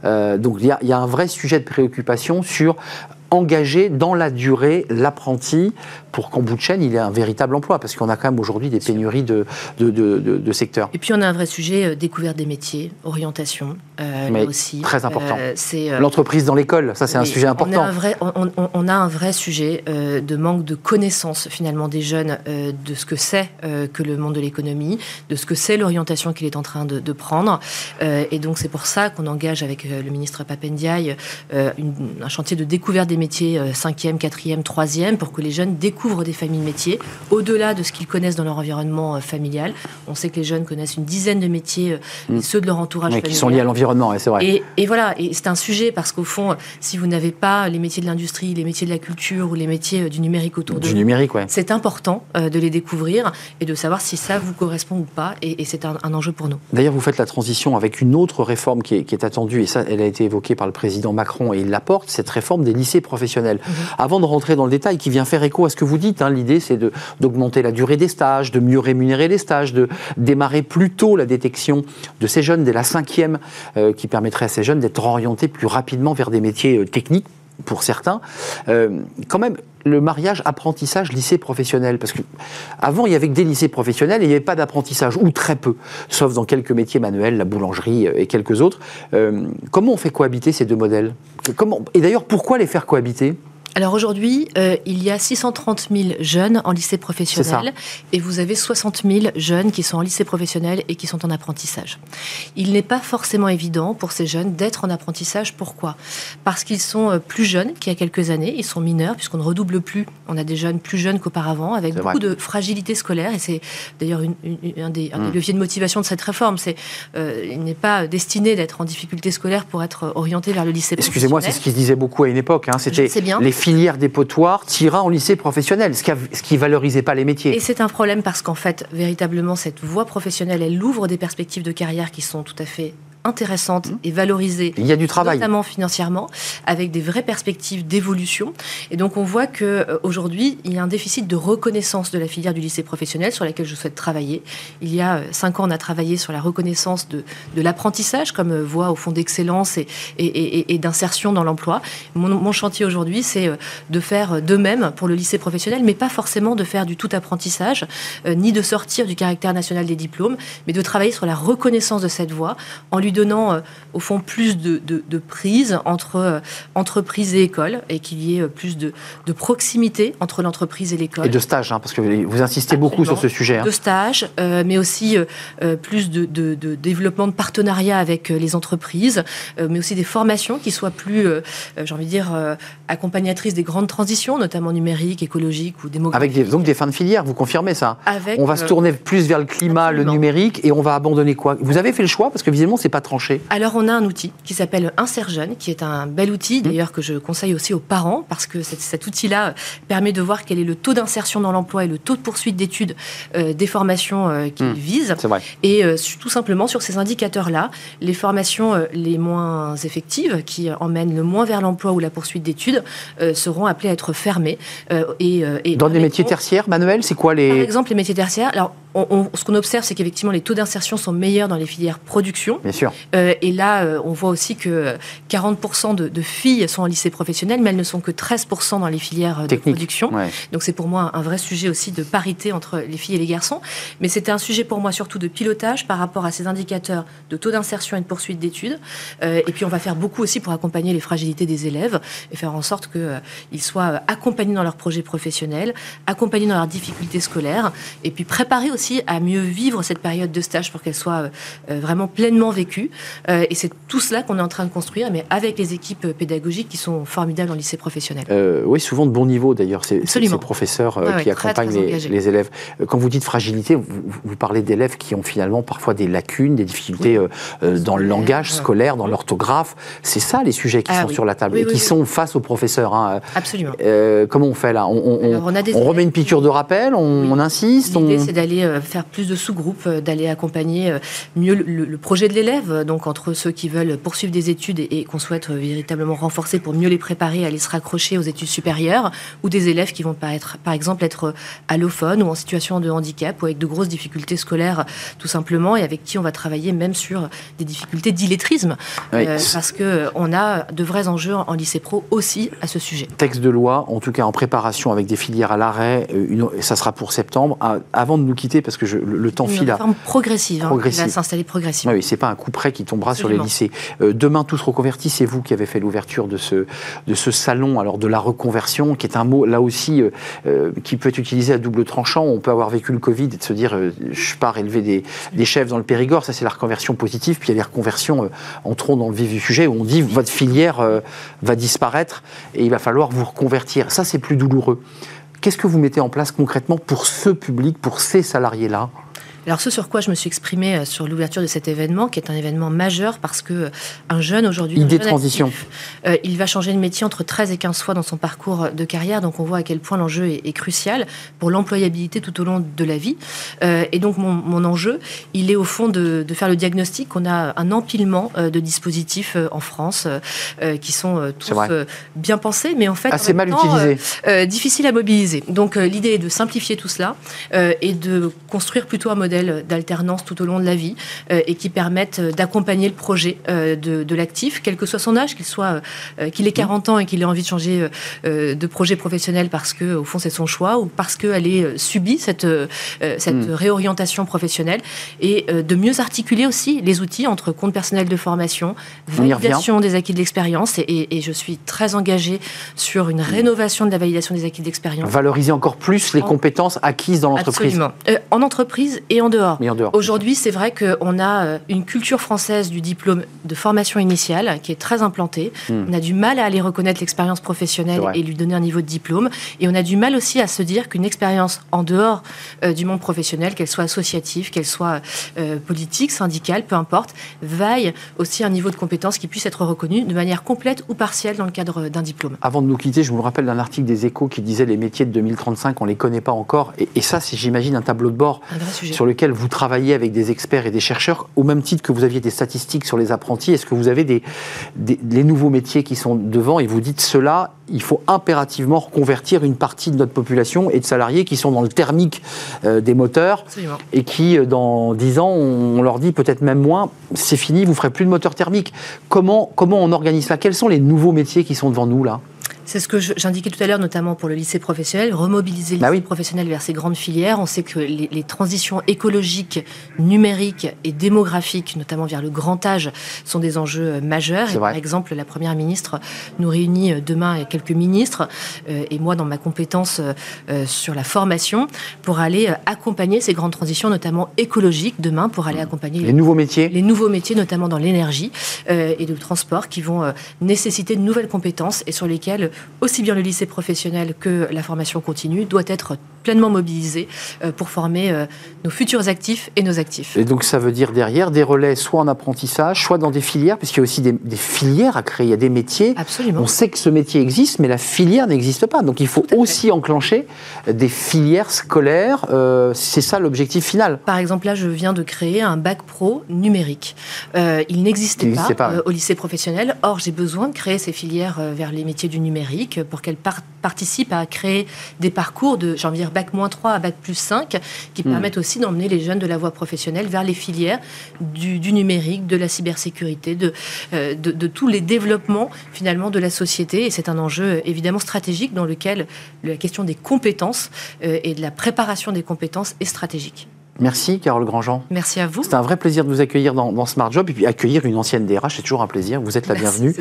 donc il y, a un vrai sujet de préoccupation sur engager dans la durée l'apprenti pour qu'en bout de chaîne, il ait un véritable emploi, parce qu'on a quand même aujourd'hui des pénuries de, de, de, secteurs. Et puis on a un vrai sujet, euh, découverte des métiers, orientation, euh, Mais aussi. Très important. Euh, c'est L'entreprise dans l'école, ça c'est un sujet important. On a un vrai, on, a un vrai sujet de manque de connaissance finalement des jeunes de ce que c'est que le monde de l'économie, de ce que c'est l'orientation qu'il est en train de, prendre. et donc c'est pour ça qu'on engage avec le ministre Papendiaï un chantier de découverte des métiers 5e, 4e, 3e, pour que les jeunes découvrent des familles métiers, au-delà de ce qu'ils connaissent dans leur environnement euh, familial. On sait que les jeunes connaissent une dizaine de métiers, euh, mm. ceux de leur entourage familial. Qui sont liés à l'environnement, c'est vrai. Et, voilà, et c'est un sujet parce qu'au fond, si vous n'avez pas les métiers de l'industrie, les métiers de la culture ou les métiers euh, du numérique autour de du numérique, ouais. c'est important de les découvrir et de savoir si ça vous correspond ou pas. Et, c'est un, enjeu pour nous. D'ailleurs, vous faites la transition avec une autre réforme qui est, qui est, attendue, et ça, elle a été évoquée par le président Macron et il l'apporte, cette réforme des lycées Mhm. Avant de rentrer dans le détail, qui vient faire écho à ce que vous dites, hein, l'idée c'est d'augmenter la durée des stages, de mieux rémunérer les stages, de démarrer plus tôt la détection de ces jeunes dès la cinquième, euh, qui permettrait à ces jeunes d'être orientés plus rapidement vers des métiers euh, techniques pour certains. Euh, quand même, le mariage apprentissage lycée professionnel parce que avant il y avait que des lycées professionnels et il n'y avait pas d'apprentissage ou très peu sauf dans quelques métiers manuels la boulangerie et quelques autres. Comment on fait cohabiter ces deux modèles? Comment et d'ailleurs pourquoi les faire cohabiter? Alors aujourd'hui, euh, il y a 630 000 jeunes en lycée professionnel et vous avez 60 000 jeunes qui sont en lycée professionnel et qui sont en apprentissage. Il n'est pas forcément évident pour ces jeunes d'être en apprentissage. Pourquoi? Parce qu'ils sont euh, plus jeunes qu'il y a quelques années, ils sont mineurs puisqu'on ne redouble plus. On a des jeunes plus jeunes qu'auparavant avec beaucoup de fragilité scolaire et c'est d'ailleurs un, des, mm. leviers de motivation de cette réforme. C'est euh, il n'est pas destiné d'être en difficulté scolaire pour être orienté vers le lycée Excusez-moi, c'est ce qui se disait beaucoup à une époque. Hein. C'était les filière dépotoir tira en lycée professionnel, ce qui, ce qui valorisait pas les métiers. Et c'est un problème parce qu'en fait, véritablement, cette voie professionnelle, elle ouvre des perspectives de carrière qui sont tout à fait intéressante mmh. et valorisée. Il y a du travail. Notamment financièrement, avec des vraies perspectives d'évolution. Et donc on voit qu'aujourd'hui, euh, il y a un déficit de reconnaissance de la filière du lycée professionnel sur laquelle je souhaite travailler. Il y a euh, cinq ans, on a travaillé sur la reconnaissance de, de l'apprentissage comme euh, voie au fond d'excellence et, et, et, d'insertion dans l'emploi. Mon, chantier aujourd'hui, c'est de faire de même pour le lycée professionnel, mais pas forcément de faire du tout apprentissage, ni de sortir du caractère national des diplômes, mais de travailler sur la reconnaissance de cette voie en lui donnant, euh, au fond, plus de, de, prise entre euh, entreprise et école et qu'il y ait euh, plus de, de proximité entre l'entreprise et l'école. Et de stage, hein, parce que vous insistez beaucoup sur ce sujet. Hein. De stage, mais aussi plus de, développement de partenariat avec les entreprises, mais aussi des formations qui soient plus, j'ai envie de dire, accompagnatrices des grandes transitions, notamment numériques, écologiques ou démographiques. Avec donc des fins de filière, vous confirmez ça? Avec, On va se tourner plus vers le climat, le numérique, et on va abandonner quoi? Vous avez fait le choix, parce que visiblement, c'est pas tranché Alors, on a un outil qui s'appelle Insert Jeune, qui est un bel outil, mmh. d'ailleurs, que je conseille aussi aux parents, parce que cet, outil-là permet de voir quel est le taux d'insertion dans l'emploi et le taux de poursuite d'études euh, des formations euh, qu'il mmh. vise. Vrai. Et euh, tout simplement, sur ces indicateurs-là, les formations les moins effectives, qui emmènent le moins vers l'emploi ou la poursuite d'études, seront appelées à être fermées. et, dans des métiers tertiaires, Manuel, c'est quoi les... Par exemple, les métiers tertiaires. Alors, ce qu'on observe, c'est qu'effectivement, les taux d'insertion sont meilleurs dans les filières production. Bien sûr. Euh, et là, euh, on voit aussi que 40% de, filles sont en lycée professionnel, mais elles ne sont que 13% dans les filières de production. Donc c'est pour moi un vrai sujet aussi de parité entre les filles et les garçons. Mais c'était un sujet pour moi surtout de pilotage par rapport à ces indicateurs de taux d'insertion et de poursuite d'études. Euh, et puis on va faire beaucoup aussi pour accompagner les fragilités des élèves et faire en sorte qu'ils soient accompagnés dans leurs projets professionnels, accompagnés dans leurs difficultés scolaires, et puis préparer aussi à mieux vivre cette période de stage pour qu'elle soit vraiment pleinement vécue. Euh, et c'est tout cela qu'on est en train de construire, mais avec les équipes pédagogiques qui sont formidables en lycée professionnel. Euh, oui, souvent de bon niveau d'ailleurs, ces, ces professeurs euh, qui accompagnent les, élèves. Quand vous dites fragilité, vous, parlez d'élèves qui ont finalement parfois des lacunes, des difficultés dans le langage scolaire, dans l'orthographe. C'est ça les sujets qui ah sont sur la table et qui sont face aux professeurs. Hein. Absolument. comment on fait là? On, remet une piqûre de rappel, on, insiste L'idée, c'est d'aller faire plus de sous-groupes, d'aller accompagner mieux le projet de l'élève, donc entre ceux qui veulent poursuivre des études et, qu'on souhaite véritablement renforcer pour mieux les préparer à aller se raccrocher aux études supérieures, ou des élèves qui vont par, exemple être allophones ou en situation de handicap ou avec de grosses difficultés scolaires tout simplement, et avec qui on va travailler même sur des difficultés d'illettrisme, euh, parce qu'on a de vrais enjeux en lycée pro aussi à ce sujet. Texte de loi, en tout cas en préparation avec des filières à l'arrêt, euh, ça sera pour septembre. Ah, avant de nous quitter, parce que le, temps file. Une forme progressive, hein, va s'installer progressivement. Oui, c'est pas un coup qui tombera sur les lycées. Euh, demain, tous reconvertis, c'est vous qui avez fait l'ouverture de ce, de ce salon alors de la reconversion, qui est un mot là aussi euh, euh, qui peut être utilisé à double tranchant. On peut avoir vécu le Covid et de se dire je pars élever des, des, chefs dans le Périgord, ça c'est la reconversion positive. Puis il y a les reconversions, entrons dans le vif du sujet, où on dit votre filière va disparaître et il va falloir vous reconvertir. Ça c'est plus douloureux. Qu'est-ce que vous mettez en place concrètement pour ce public, pour ces salariés-là? Alors ce sur quoi je me suis exprimée euh, sur l'ouverture de cet événement, qui est un événement majeur parce que euh, un jeune aujourd'hui, idée de transition, euh, il va changer de métier entre 13 et 15 fois dans son parcours de carrière, donc on voit à quel point l'enjeu est, crucial pour l'employabilité tout au long de la vie. et donc mon, enjeu, il est au fond de, faire le diagnostic qu'on a un empilement de dispositifs en France qui sont tous bien pensés, mais en fait assez mal utilisés, difficiles à mobiliser. Donc l'idée est de simplifier tout cela et de construire plutôt un modèle modèles d'alternance tout au long de la vie et qui permettent d'accompagner le projet de, de l'actif, quel que soit son âge, qu'il soit qu'il ait 40 ans et qu'il ait envie de changer de projet professionnel parce que au fond c'est son choix ou parce qu'elle ait subi cette, cette mm. réorientation professionnelle et de mieux articuler aussi les outils entre compte personnel de formation, validation des acquis de l'expérience et, et, je suis très engagée sur une rénovation de la validation des acquis d'expérience. Valoriser encore plus les compétences acquises dans l'entreprise. Absolument. Euh, en entreprise et en dehors. Aujourd'hui, c'est vrai qu'on a euh, une culture française du diplôme de formation initiale qui est très implantée. Hmm. On a du mal à aller reconnaître l'expérience professionnelle et lui donner un niveau de diplôme. Et on a du mal aussi à se dire qu'une expérience en dehors euh, du monde professionnel, qu'elle soit associative, qu'elle soit politique, syndicale, peu importe, vaille aussi un niveau de compétence qui puisse être reconnu de manière complète ou partielle dans le cadre d'un diplôme. Avant de nous quitter, je vous rappelle d'un article des Échos qui disait les métiers de 2035, on ne les connaît pas encore. Et, ça, c'est, j'imagine, un tableau de bord sur lequel vous travaillez avec des experts et des chercheurs, au même titre que vous aviez des statistiques sur les apprentis. Est-ce que vous avez des, les nouveaux métiers qui sont devant et vous dites cela, il faut impérativement reconvertir une partie de notre population et de salariés qui sont dans le thermique euh, des moteurs et qui, euh, dans 10 ans, on, leur dit peut-être même moins, c'est fini, vous ferez plus de moteur thermique. Comment, comment on organise ça? Quels sont les nouveaux métiers qui sont devant nous là? C'est ce que j'indiquais tout à l'heure, notamment pour le lycée professionnel, remobiliser le bah lycée professionnel vers ces grandes filières. On sait que les, transitions écologiques, numériques et démographiques, notamment vers le grand âge, sont des enjeux euh, majeurs. par exemple, la Première ministre nous réunit euh, demain avec quelques ministres, euh, et moi dans ma compétence sur la formation, pour aller accompagner ces grandes transitions, notamment écologiques, demain, pour aller accompagner les, nouveaux métiers. Les nouveaux métiers, notamment dans l'énergie et le transport, qui vont nécessiter de nouvelles compétences et sur lesquelles aussi bien le lycée professionnel que la formation continue doit être pleinement mobilisé euh, pour former euh, nos futurs actifs et nos actifs. Et donc ça veut dire derrière des relais soit en apprentissage, soit dans des filières, puisqu'il y a aussi des, filières à créer, il y a des métiers. Absolument. On sait que ce métier existe, mais la filière n'existe pas. Donc il faut aussi enclencher des filières scolaires. Euh, c'est ça l'objectif final. Par exemple, là, je viens de créer un bac pro numérique. il n'existait pas, au lycée professionnel. Or, j'ai besoin de créer ces filières vers les métiers du numérique pour qu'elles participent à créer des parcours de, j'ai envie de dire, bac moins 3 à bac plus 5, qui hmm. permettent aussi d'emmener les jeunes de la voie professionnelle vers les filières du, numérique, de la cybersécurité, euh, de, de, tous les développements finalement de la société. Et c'est un enjeu évidemment stratégique dans lequel la question des compétences euh, et de la préparation des compétences est stratégique. Merci Carole Grandjean. Merci à vous. C'est un vrai plaisir de vous accueillir dans, Smart Job et puis accueillir une ancienne DRH, c'est toujours un plaisir. Vous êtes la bienvenue.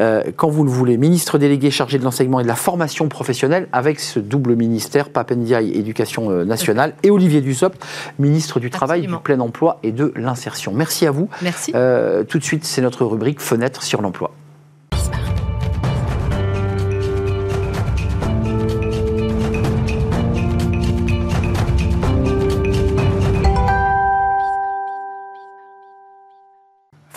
Euh, quand vous le voulez, ministre délégué chargé de l'enseignement et de la formation professionnelle avec ce double ministère, Papendiaï Éducation euh, nationale et Olivier Dussopt, ministre du Travail, du plein emploi et de l'insertion. Merci à vous. Merci. Euh, tout de suite, c'est notre rubrique Fenêtre sur l'emploi.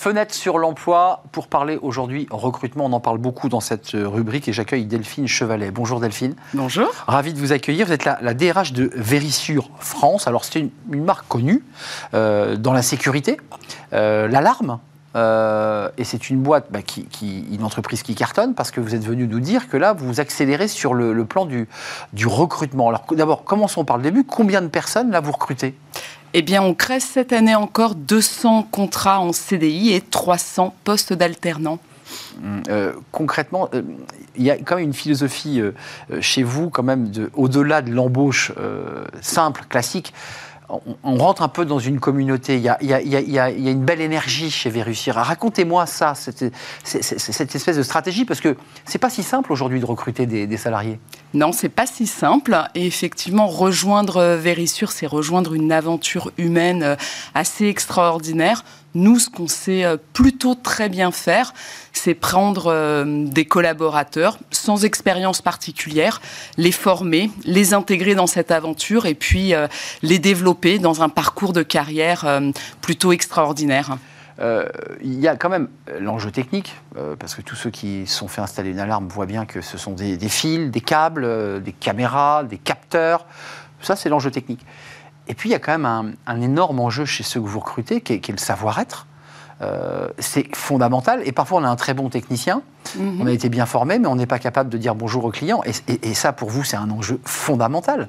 Fenêtre sur l'emploi pour parler aujourd'hui recrutement. On en parle beaucoup dans cette rubrique et j'accueille Delphine Chevalet. Bonjour Delphine. Bonjour. Ravi de vous accueillir. Vous êtes la, DRH de Vérissure France. Alors c'est une, marque connue euh, dans la sécurité, euh, l'alarme. Euh, et c'est une boîte, bah, qui, une entreprise qui cartonne parce que vous êtes venu nous dire que là, vous accélérez sur le, plan du, du recrutement. Alors d'abord, commençons par le début. Combien de personnes là vous recrutez? Eh bien, on crée cette année encore 200 contrats en CDI et 300 postes d'alternants. Hum, euh, concrètement, euh, il y a quand même une philosophie euh, chez vous, quand même, au-delà de l'embauche simple, classique on, rentre un peu dans une communauté. Il y a, une belle énergie chez Vérussir. Racontez-moi ça, cette, espèce de stratégie, parce que c'est pas si simple aujourd'hui de recruter des, salariés. Non, c'est pas si simple. Et effectivement, rejoindre Vérissure, c'est rejoindre une aventure humaine euh, assez extraordinaire. Nous, ce qu'on sait euh, plutôt très bien faire, c'est prendre euh, des collaborateurs sans expérience particulière, les former, les intégrer dans cette aventure et puis euh, les développer dans un parcours de carrière plutôt extraordinaire. il y a quand même l'enjeu technique, parce que tous ceux qui sont fait installer une alarme voient bien que ce sont des, fils, des câbles, des caméras, des capteurs. Ça, c'est l'enjeu technique. Et puis, il y a quand même un, énorme enjeu chez ceux que vous recrutez, qui est, le savoir-être. Euh, c'est fondamental. Et parfois, on a un très bon technicien, mhm. on a été bien formé, mais on n'est pas capable de dire bonjour au client. Et, et ça, pour vous, c'est un enjeu fondamental.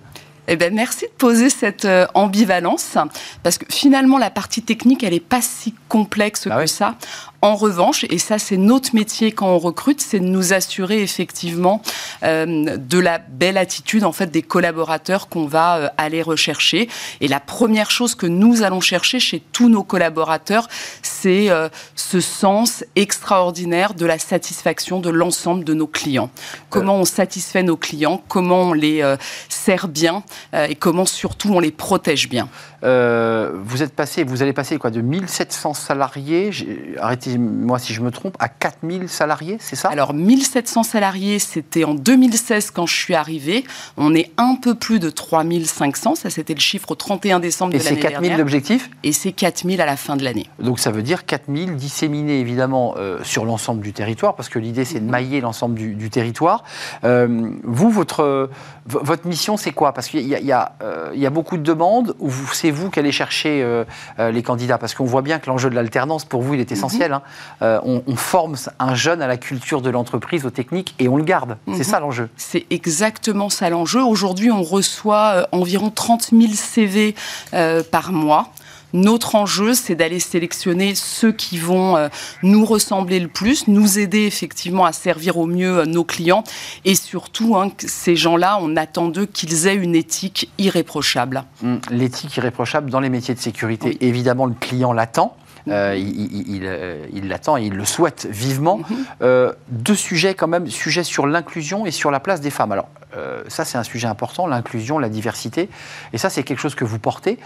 eh ben, merci de poser cette euh, ambivalence, parce que finalement, la partie technique, elle n'est pas si complexe ah que ça. En revanche, et ça c'est notre métier quand on recrute, c'est de nous assurer effectivement euh, de la belle attitude en fait des collaborateurs qu'on va euh, aller rechercher. Et la première chose que nous allons chercher chez tous nos collaborateurs, c'est euh, ce sens extraordinaire de la satisfaction de l'ensemble de nos clients. Comment on satisfait nos clients, comment on les sert bien et comment surtout on les protège bien. Vous êtes passé, vous allez passer quoi de 1700 salariés, arrêtez moi si je me trompe, à 4000 salariés, c'est ça? Alors 1700 salariés, c'était en 2016 quand je suis arrivée. On est un peu plus de 3500, ça c'était le chiffre au 31 décembre de l'année dernière. Et c'est 4000 l'objectif Et c'est 4000 à la fin de l'année. Donc ça veut dire 4000 disséminés évidemment euh, sur l'ensemble du territoire, parce que l'idée c'est de mhm. mailler l'ensemble du, territoire. Euh, vous, votre, votre mission c'est quoi? Parce qu'il y, y, euh, y, a beaucoup de demandes, ou c'est vous qui allez chercher les candidats? Parce qu'on voit bien que l'enjeu de l'alternance pour vous il est essentiel. Mhm. Hein. Euh, on, forme un jeune à la culture de l'entreprise, aux techniques, et on le garde. C'est mhm. ça l'enjeu. C'est exactement ça l'enjeu. Aujourd'hui, on reçoit euh, environ 30 000 CV par mois. Notre enjeu, c'est d'aller sélectionner ceux qui vont euh, nous ressembler le plus, nous aider effectivement à servir au mieux nos clients et surtout, hein, ces gens-là, on attend d'eux qu'ils aient une éthique irréprochable. Hum, l'éthique irréprochable dans les métiers de sécurité, évidemment, le client l'attend. Euh, euh, il l'attend et il le souhaite vivement. Euh, deux sujets quand même, sujet sur l'inclusion et sur la place des femmes. Alors ça c'est un sujet important, l'inclusion, la diversité, et ça c'est quelque chose que vous portez.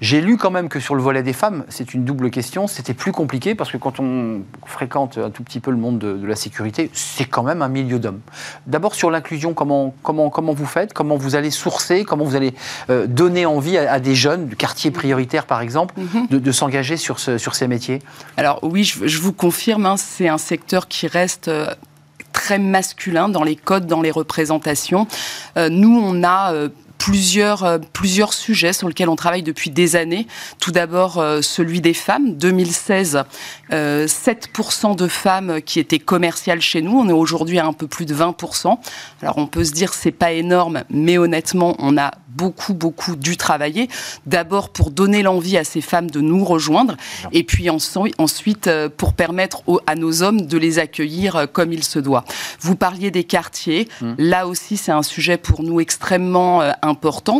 J'ai lu quand même que sur le volet des femmes, c'est une double question, c'était plus compliqué parce que quand on fréquente un tout petit peu le monde de, la sécurité, c'est quand même un milieu d'hommes. D'abord sur l'inclusion, comment, comment, comment vous faites Comment vous allez sourcer Comment vous allez euh, donner envie à, des jeunes, du quartier prioritaire par exemple, mhm. de, s'engager sur, ce, sur ces métiers? Alors oui, je, vous confirme, hein, c'est un secteur qui reste... Euh, très masculin dans les codes, dans les représentations. Euh, nous, on a euh, plusieurs sujets sur lesquels on travaille depuis des années. Tout d'abord, euh, celui des femmes. 2016, 7% euh, de femmes qui étaient commerciales chez nous. On est aujourd'hui à un peu plus de 20%. Alors on peut se dire c'est pas énorme, mais honnêtement, on a beaucoup, beaucoup dû travailler. D'abord pour donner l'envie à ces femmes de nous rejoindre, et puis ensuite euh, pour permettre à nos hommes de les accueillir euh, comme il se doit. Vous parliez des quartiers. Mmh. Là aussi, c'est un sujet pour nous extrêmement euh,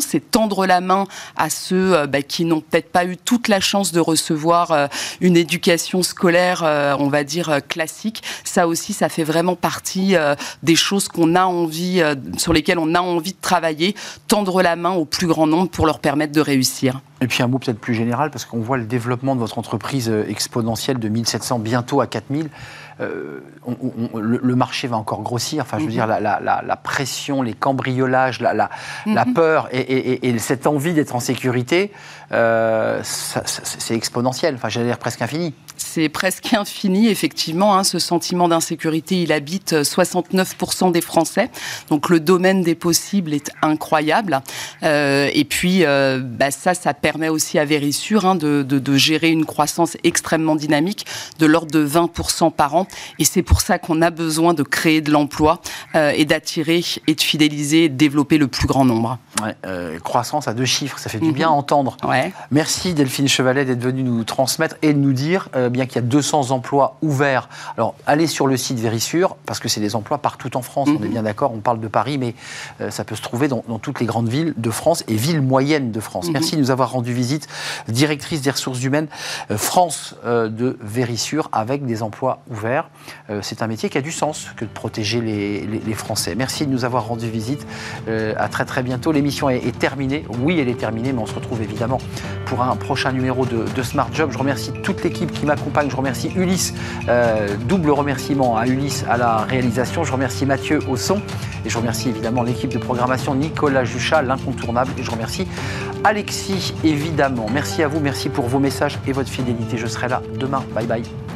C'est tendre la main à ceux bah, qui n'ont peut-être pas eu toute la chance de recevoir une éducation scolaire, on va dire, classique. Ça aussi, ça fait vraiment partie des choses qu'on a envie, sur lesquelles on a envie de travailler. Tendre la main au plus grand nombre pour leur permettre de réussir. Et puis un mot peut-être plus général, parce qu'on voit le développement de votre entreprise euh, exponentielle de 1700 bientôt à 4000. Euh, le, marché va encore grossir. Enfin, je veux mhm. dire, la, pression, les cambriolages, la, mhm. peur et, cette envie d'être en sécurité, euh, c'est exponentiel. Enfin, j'allais dire presque infini. C'est presque infini, effectivement. Hein, ce sentiment d'insécurité, il habite 69% des Français. Donc, le domaine des possibles est incroyable. et puis, bah, ça, ça permet aussi à Vérissure hein, de, gérer une croissance extrêmement dynamique de l'ordre de 20% par an. Et c'est pour ça qu'on a besoin de créer de l'emploi euh, et d'attirer et de fidéliser et de développer le plus grand nombre. Euh, croissance à deux chiffres, ça fait du bien à mhm. entendre. Ouais. Merci Delphine Chevalet d'être venue nous transmettre et de nous dire, euh, bien qu'il y a 200 emplois ouverts. Alors, allez sur le site Vérissure, parce que c'est des emplois partout en France, on est mhm. bien d'accord, on parle de Paris, mais ça peut se trouver dans, toutes les grandes villes de France et villes moyennes de France. Mhm. Merci de nous avoir rendu visite, directrice des ressources humaines euh, France euh, de Vérissure, avec des emplois ouverts. Euh, c'est un métier qui a du sens que de protéger les, Français. Merci de nous avoir rendu visite. à très très bientôt. L'émission est, terminée. Oui, elle est terminée, mais on se retrouve évidemment pour un prochain numéro de, Smart Job. Je remercie toute l'équipe qui m'accompagne. Je remercie Ulysse. double remerciement à Ulysse à la réalisation. Je remercie Mathieu au son. Et je remercie évidemment l'équipe de programmation Nicolas Juchat, l'incontournable. Et je remercie Alexis, évidemment. Merci à vous, merci pour vos messages et votre fidélité. Je serai là demain. Bye bye.